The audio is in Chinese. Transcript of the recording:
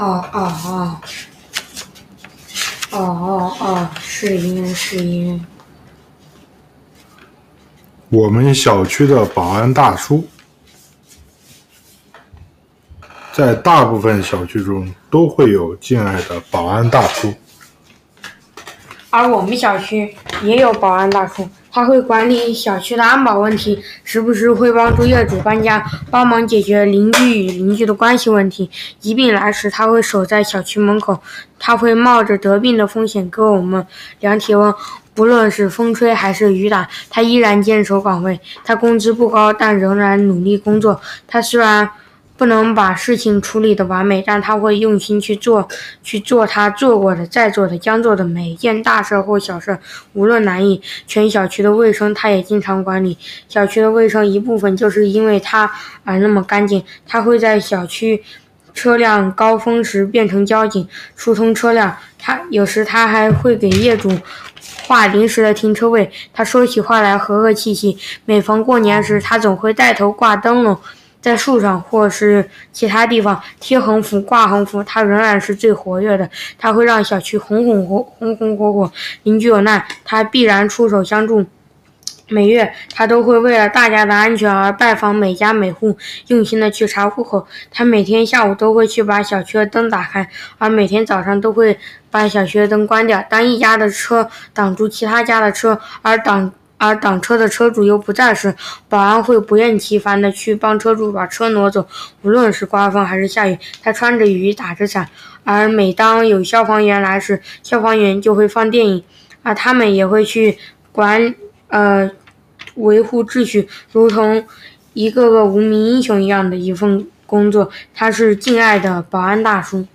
哦哦哦，哦哦哦，是因是因。我们小区的保安大叔，在大部分小区中都会有敬爱的保安大叔。而我们小区也有保安大叔，他会管理小区的安保问题，时不时会帮助业主搬家，帮忙解决邻居与邻居的关系问题。疾病来时，他会守在小区门口，他会冒着得病的风险给我们量体温，不论是风吹还是雨打，他依然坚守岗位。他工资不高，但仍然努力工作。他虽然。不能把事情处理得完美，但他会用心去做，去做他做过的、在做的、将做的每一件大事或小事，无论难易。全小区的卫生他也经常管理，小区的卫生一部分就是因为他而那么干净。他会在小区车辆高峰时变成交警，疏通车辆。他有时他还会给业主画临时的停车位。他说起话来和和气气，每逢过年时，他总会带头挂灯笼。在树上或是其他地方贴横幅、挂横幅，他仍然是最活跃的。他会让小区红红火、红红火火。邻居有难，他必然出手相助。每月，他都会为了大家的安全而拜访每家每户，用心的去查户口。他每天下午都会去把小区的灯打开，而每天早上都会把小区的灯关掉。当一家的车挡住其他家的车，而挡。而挡车的车主又不在时，保安会不厌其烦地去帮车主把车挪走。无论是刮风还是下雨，他穿着雨衣打着伞。而每当有消防员来时，消防员就会放电影，而他们也会去管呃维护秩序，如同一个个无名英雄一样的一份工作。他是敬爱的保安大叔。